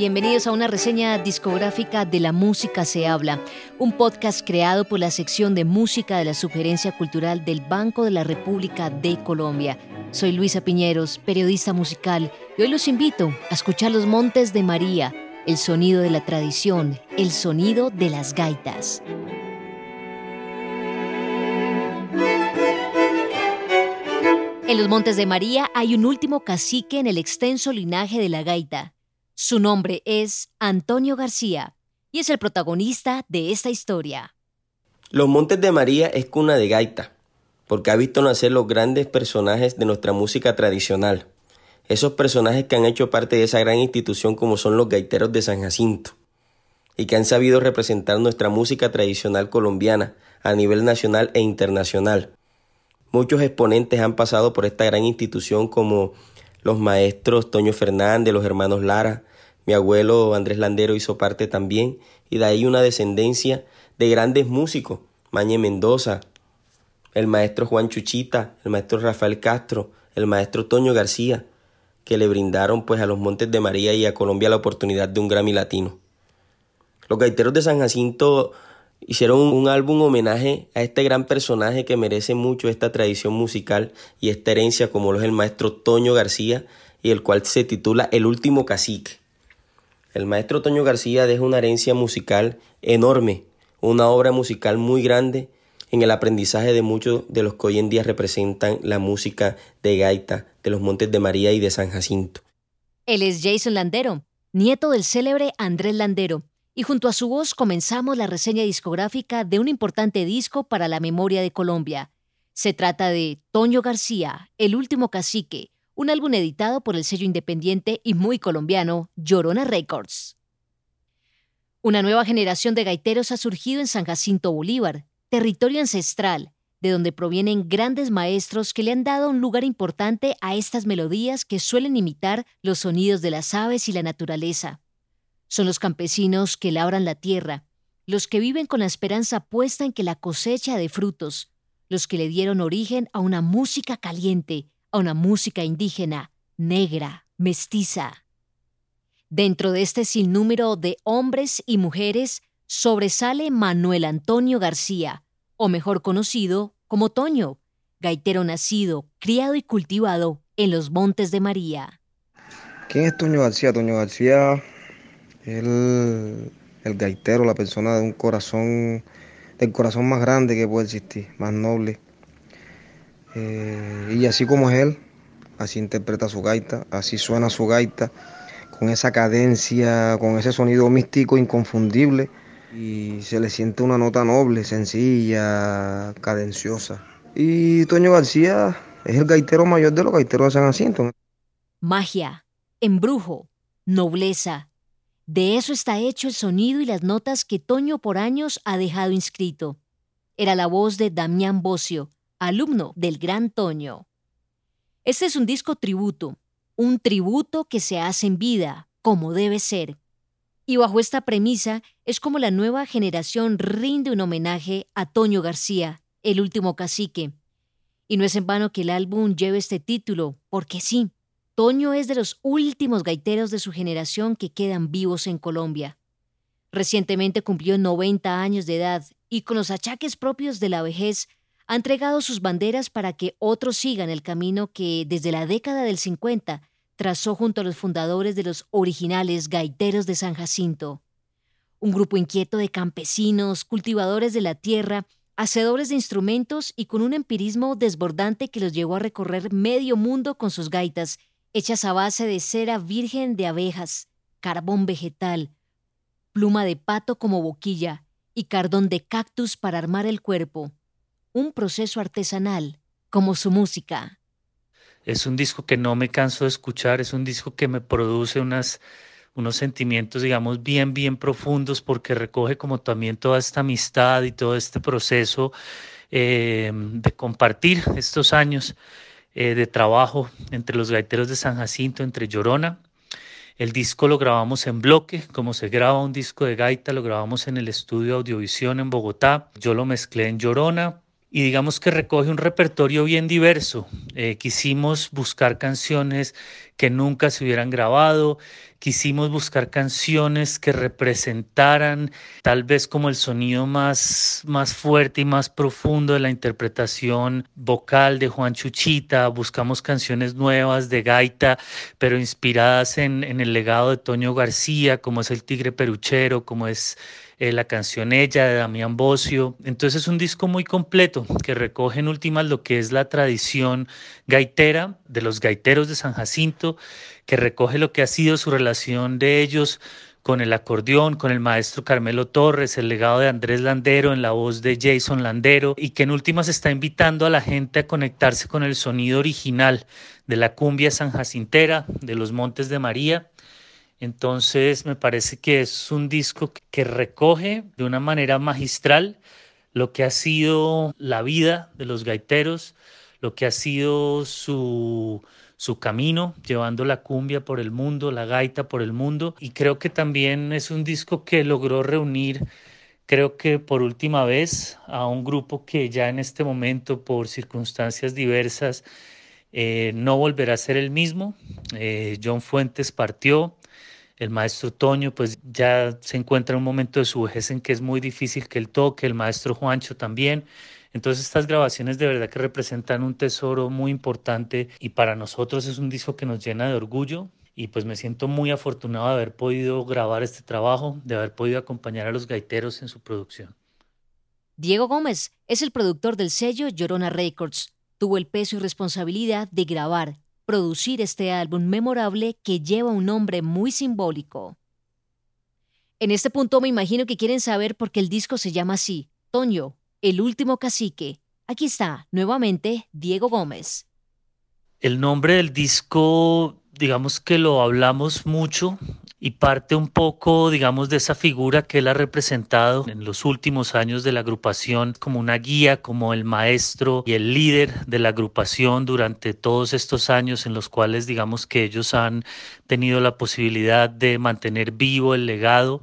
Bienvenidos a una reseña discográfica de La Música se habla, un podcast creado por la sección de música de la Sugerencia Cultural del Banco de la República de Colombia. Soy Luisa Piñeros, periodista musical, y hoy los invito a escuchar Los Montes de María, el sonido de la tradición, el sonido de las gaitas. En los Montes de María hay un último cacique en el extenso linaje de la gaita. Su nombre es Antonio García y es el protagonista de esta historia. Los Montes de María es cuna de gaita, porque ha visto nacer los grandes personajes de nuestra música tradicional. Esos personajes que han hecho parte de esa gran institución como son los gaiteros de San Jacinto y que han sabido representar nuestra música tradicional colombiana a nivel nacional e internacional. Muchos exponentes han pasado por esta gran institución como los maestros Toño Fernández, los hermanos Lara, mi abuelo Andrés Landero hizo parte también, y de ahí una descendencia de grandes músicos, Mañe Mendoza, el maestro Juan Chuchita, el maestro Rafael Castro, el maestro Toño García, que le brindaron pues a los Montes de María y a Colombia la oportunidad de un Grammy Latino. Los gaiteros de San Jacinto hicieron un álbum homenaje a este gran personaje que merece mucho esta tradición musical y esta herencia como lo es el maestro Toño García y el cual se titula El último cacique. El maestro Toño García deja una herencia musical enorme, una obra musical muy grande en el aprendizaje de muchos de los que hoy en día representan la música de gaita de los Montes de María y de San Jacinto. Él es Jason Landero, nieto del célebre Andrés Landero, y junto a su voz comenzamos la reseña discográfica de un importante disco para la memoria de Colombia. Se trata de Toño García, El último cacique, un álbum editado por el sello independiente y muy colombiano Llorona Records. Una nueva generación de gaiteros ha surgido en San Jacinto Bolívar, territorio ancestral, de donde provienen grandes maestros que le han dado un lugar importante a estas melodías que suelen imitar los sonidos de las aves y la naturaleza. Son los campesinos que labran la tierra, los que viven con la esperanza puesta en que la cosecha de frutos, los que le dieron origen a una música caliente, a una música indígena, negra, mestiza. Dentro de este sinnúmero de hombres y mujeres sobresale Manuel Antonio García, o mejor conocido como Toño, gaitero nacido, criado y cultivado en los Montes de María. ¿Quién es Toño García? Toño García el, el gaitero, la persona de un corazón, del corazón más grande que puede existir, más noble, eh, y así como es él, así interpreta su gaita, así suena su gaita, con esa cadencia, con ese sonido místico inconfundible. Y se le siente una nota noble, sencilla, cadenciosa. Y Toño García es el gaitero mayor de los gaiteros de San Jacinto. Magia, embrujo, nobleza. De eso está hecho el sonido y las notas que Toño por años ha dejado inscrito. Era la voz de Damián Bocio, alumno del Gran Toño. Este es un disco tributo, un tributo que se hace en vida, como debe ser. Y bajo esta premisa es como la nueva generación rinde un homenaje a Toño García, el último cacique. Y no es en vano que el álbum lleve este título, porque sí, Toño es de los últimos gaiteros de su generación que quedan vivos en Colombia. Recientemente cumplió 90 años de edad y con los achaques propios de la vejez ha entregado sus banderas para que otros sigan el camino que desde la década del 50 trazó junto a los fundadores de los originales Gaiteros de San Jacinto. Un grupo inquieto de campesinos, cultivadores de la tierra, hacedores de instrumentos y con un empirismo desbordante que los llevó a recorrer medio mundo con sus gaitas, hechas a base de cera virgen de abejas, carbón vegetal, pluma de pato como boquilla y cardón de cactus para armar el cuerpo un proceso artesanal como su música. Es un disco que no me canso de escuchar, es un disco que me produce unos sentimientos, digamos, bien, bien profundos porque recoge como también toda esta amistad y todo este proceso eh, de compartir estos años eh, de trabajo entre los gaiteros de San Jacinto, entre Llorona. El disco lo grabamos en bloque, como se graba un disco de gaita, lo grabamos en el estudio Audiovisión en Bogotá. Yo lo mezclé en Llorona, y digamos que recoge un repertorio bien diverso. Eh, quisimos buscar canciones que nunca se hubieran grabado, quisimos buscar canciones que representaran tal vez como el sonido más, más fuerte y más profundo de la interpretación vocal de Juan Chuchita, buscamos canciones nuevas de gaita, pero inspiradas en, en el legado de Toño García, como es El Tigre Peruchero, como es eh, la canción Ella de Damián Bocio. Entonces es un disco muy completo que recoge en últimas lo que es la tradición gaitera de los gaiteros de San Jacinto, que recoge lo que ha sido su relación de ellos con el acordeón, con el maestro Carmelo Torres, el legado de Andrés Landero en la voz de Jason Landero y que en últimas está invitando a la gente a conectarse con el sonido original de la cumbia sanjacintera, de los Montes de María. Entonces me parece que es un disco que recoge de una manera magistral lo que ha sido la vida de los gaiteros, lo que ha sido su, su camino, llevando la cumbia por el mundo, la gaita por el mundo. Y creo que también es un disco que logró reunir, creo que por última vez, a un grupo que ya en este momento, por circunstancias diversas, eh, no volverá a ser el mismo. Eh, John Fuentes partió, el maestro Toño pues ya se encuentra en un momento de su vejez en que es muy difícil que él toque, el maestro Juancho también. Entonces estas grabaciones de verdad que representan un tesoro muy importante y para nosotros es un disco que nos llena de orgullo y pues me siento muy afortunado de haber podido grabar este trabajo, de haber podido acompañar a los gaiteros en su producción. Diego Gómez es el productor del sello Llorona Records. Tuvo el peso y responsabilidad de grabar, producir este álbum memorable que lleva un nombre muy simbólico. En este punto me imagino que quieren saber por qué el disco se llama así, Toño, el último cacique. Aquí está, nuevamente, Diego Gómez. El nombre del disco, digamos que lo hablamos mucho y parte un poco, digamos, de esa figura que él ha representado en los últimos años de la agrupación como una guía, como el maestro y el líder de la agrupación durante todos estos años en los cuales, digamos, que ellos han tenido la posibilidad de mantener vivo el legado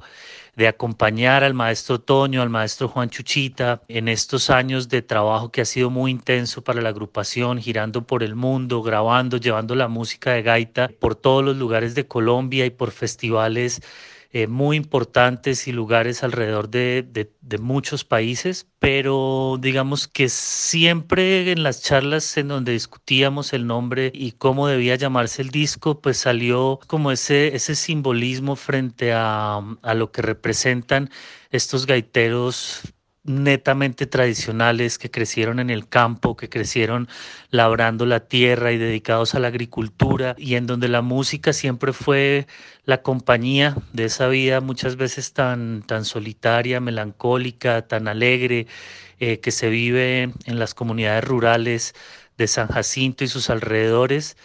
de acompañar al maestro Toño, al maestro Juan Chuchita en estos años de trabajo que ha sido muy intenso para la agrupación, girando por el mundo, grabando, llevando la música de gaita por todos los lugares de Colombia y por festivales eh, muy importantes y lugares alrededor de, de, muchos países, pero digamos que siempre en las charlas en donde discutíamos el nombre y cómo debía llamarse el disco, pues salió como ese, ese simbolismo frente a, a lo que representan estos gaiteros netamente tradicionales que crecieron en el campo, que crecieron labrando la tierra y dedicados a la agricultura y en donde la música siempre fue la compañía de esa vida muchas veces tan, tan solitaria, melancólica, tan alegre eh, que se vive en las comunidades rurales de San Jacinto y sus alrededores.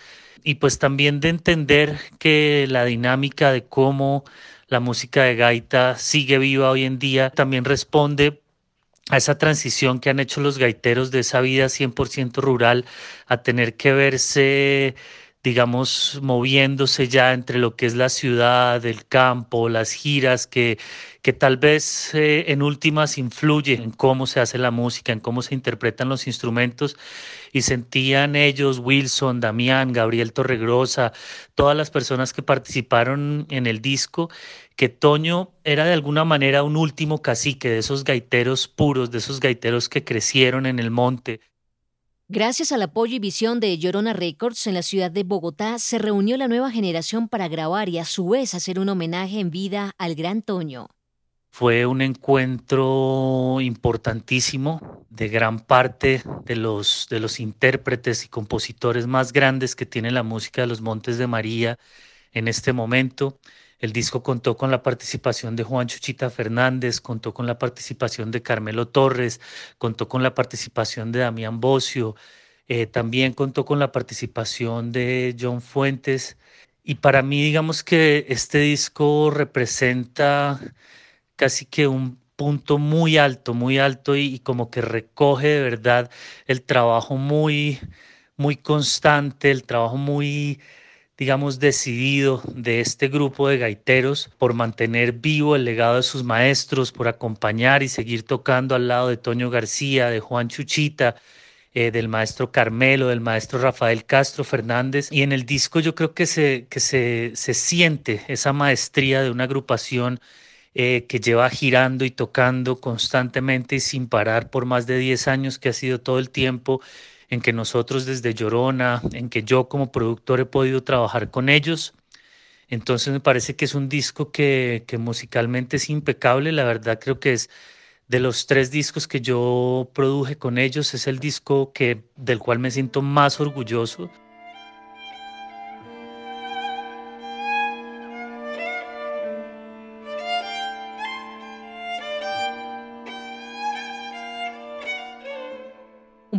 Y pues también de entender que la dinámica de cómo la música de gaita sigue viva hoy en día también responde a esa transición que han hecho los gaiteros de esa vida 100% rural a tener que verse digamos, moviéndose ya entre lo que es la ciudad, el campo, las giras, que, que tal vez eh, en últimas influyen en cómo se hace la música, en cómo se interpretan los instrumentos, y sentían ellos, Wilson, Damián, Gabriel Torregrosa, todas las personas que participaron en el disco, que Toño era de alguna manera un último cacique de esos gaiteros puros, de esos gaiteros que crecieron en el monte. Gracias al apoyo y visión de Llorona Records en la ciudad de Bogotá, se reunió la nueva generación para grabar y a su vez hacer un homenaje en vida al gran Toño. Fue un encuentro importantísimo de gran parte de los, de los intérpretes y compositores más grandes que tiene la música de los Montes de María en este momento. El disco contó con la participación de Juan Chuchita Fernández, contó con la participación de Carmelo Torres, contó con la participación de Damián Bocio, eh, también contó con la participación de John Fuentes. Y para mí, digamos que este disco representa casi que un punto muy alto, muy alto y, como que recoge de verdad el trabajo muy, muy constante, el trabajo muy digamos, decidido de este grupo de gaiteros por mantener vivo el legado de sus maestros, por acompañar y seguir tocando al lado de Toño García, de Juan Chuchita, eh, del maestro Carmelo, del maestro Rafael Castro Fernández. Y en el disco yo creo que se, que se, se siente esa maestría de una agrupación eh, que lleva girando y tocando constantemente y sin parar por más de 10 años, que ha sido todo el tiempo en que nosotros desde Llorona, en que yo como productor he podido trabajar con ellos. Entonces me parece que es un disco que, que musicalmente es impecable, la verdad creo que es de los tres discos que yo produje con ellos, es el disco que, del cual me siento más orgulloso.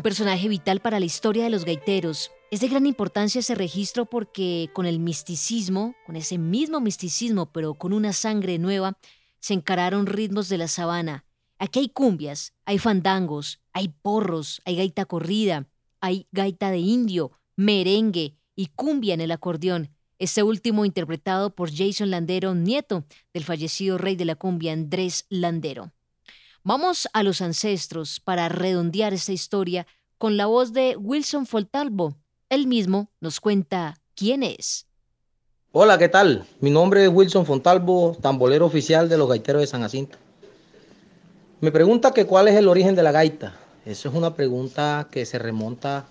Personaje vital para la historia de los gaiteros. Es de gran importancia ese registro porque con el misticismo, con ese mismo misticismo, pero con una sangre nueva, se encararon ritmos de la sabana. Aquí hay cumbias, hay fandangos, hay porros, hay gaita corrida, hay gaita de indio, merengue y cumbia en el acordeón. Este último interpretado por Jason Landero, nieto del fallecido rey de la cumbia Andrés Landero. Vamos a los ancestros para redondear esta historia con la voz de Wilson Foltalbo. Él mismo nos cuenta quién es. Hola, ¿qué tal? Mi nombre es Wilson Fontalvo, tambolero oficial de los gaiteros de San Jacinto. Me pregunta que cuál es el origen de la gaita. Eso es una pregunta que se remonta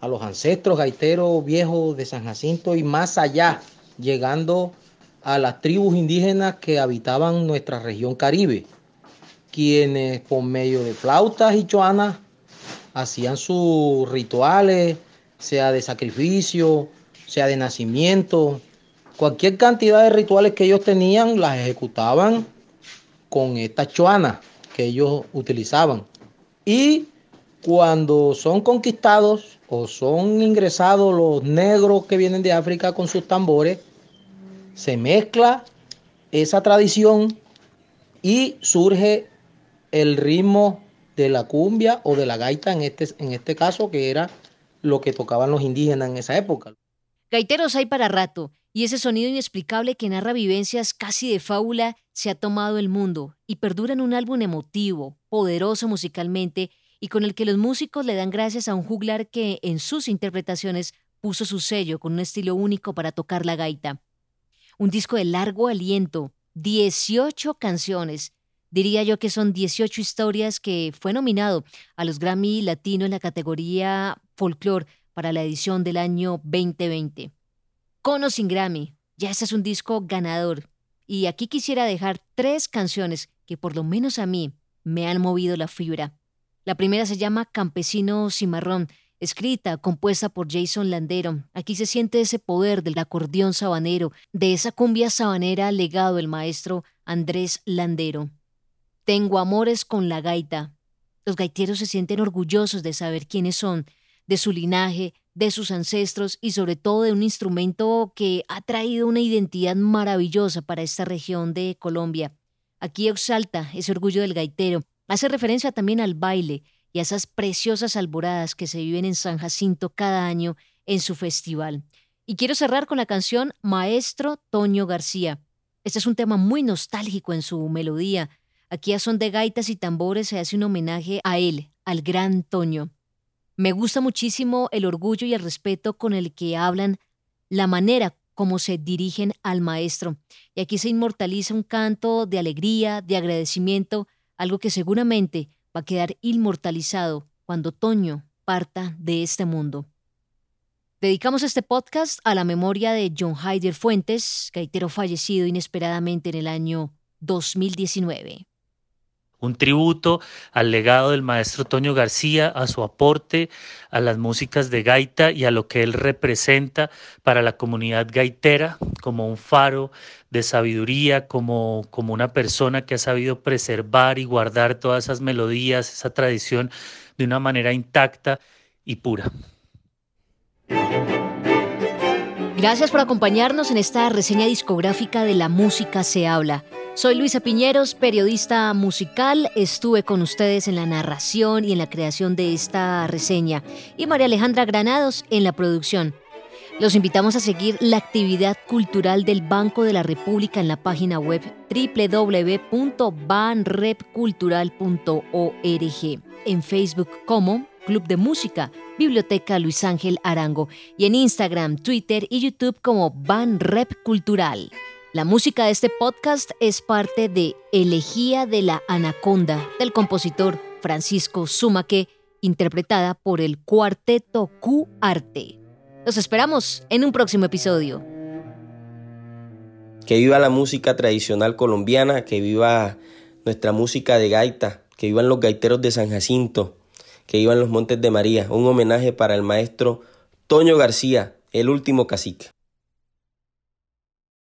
a los ancestros gaiteros viejos de San Jacinto y más allá, llegando a las tribus indígenas que habitaban nuestra región caribe quienes por medio de flautas y choanas hacían sus rituales, sea de sacrificio, sea de nacimiento, cualquier cantidad de rituales que ellos tenían las ejecutaban con estas choanas que ellos utilizaban. Y cuando son conquistados o son ingresados los negros que vienen de África con sus tambores, se mezcla esa tradición y surge el ritmo de la cumbia o de la gaita en este, en este caso, que era lo que tocaban los indígenas en esa época. Gaiteros hay para rato, y ese sonido inexplicable que narra vivencias casi de fábula se ha tomado el mundo y perdura en un álbum emotivo, poderoso musicalmente y con el que los músicos le dan gracias a un juglar que en sus interpretaciones puso su sello con un estilo único para tocar la gaita. Un disco de largo aliento, 18 canciones, Diría yo que son 18 historias que fue nominado a los Grammy Latino en la categoría Folklore para la edición del año 2020. Con sin Grammy, ya este es un disco ganador. Y aquí quisiera dejar tres canciones que por lo menos a mí me han movido la fibra. La primera se llama Campesino Cimarrón, escrita, compuesta por Jason Landero. Aquí se siente ese poder del acordeón sabanero, de esa cumbia sabanera legado del maestro Andrés Landero. Tengo amores con la gaita. Los gaiteros se sienten orgullosos de saber quiénes son, de su linaje, de sus ancestros y sobre todo de un instrumento que ha traído una identidad maravillosa para esta región de Colombia. Aquí exalta ese orgullo del gaitero, hace referencia también al baile y a esas preciosas alboradas que se viven en San Jacinto cada año en su festival. Y quiero cerrar con la canción Maestro Toño García. Este es un tema muy nostálgico en su melodía, Aquí a son de gaitas y tambores se hace un homenaje a él, al gran Toño. Me gusta muchísimo el orgullo y el respeto con el que hablan, la manera como se dirigen al maestro. Y aquí se inmortaliza un canto de alegría, de agradecimiento, algo que seguramente va a quedar inmortalizado cuando Toño parta de este mundo. Dedicamos este podcast a la memoria de John Hyder Fuentes, gaitero fallecido inesperadamente en el año 2019 un tributo al legado del maestro Toño García, a su aporte a las músicas de gaita y a lo que él representa para la comunidad gaitera como un faro de sabiduría, como, como una persona que ha sabido preservar y guardar todas esas melodías, esa tradición de una manera intacta y pura. Gracias por acompañarnos en esta reseña discográfica de La Música se habla. Soy Luisa Piñeros, periodista musical. Estuve con ustedes en la narración y en la creación de esta reseña y María Alejandra Granados en la producción. Los invitamos a seguir la actividad cultural del Banco de la República en la página web www.banrepcultural.org, en Facebook como Club de Música, Biblioteca Luis Ángel Arango y en Instagram, Twitter y YouTube como Ban Rep Cultural. La música de este podcast es parte de Elegía de la Anaconda del compositor Francisco Zumaque, interpretada por el Cuarteto Q Arte. Los esperamos en un próximo episodio. Que viva la música tradicional colombiana, que viva nuestra música de gaita, que vivan los gaiteros de San Jacinto, que vivan los Montes de María. Un homenaje para el maestro Toño García, el último cacique.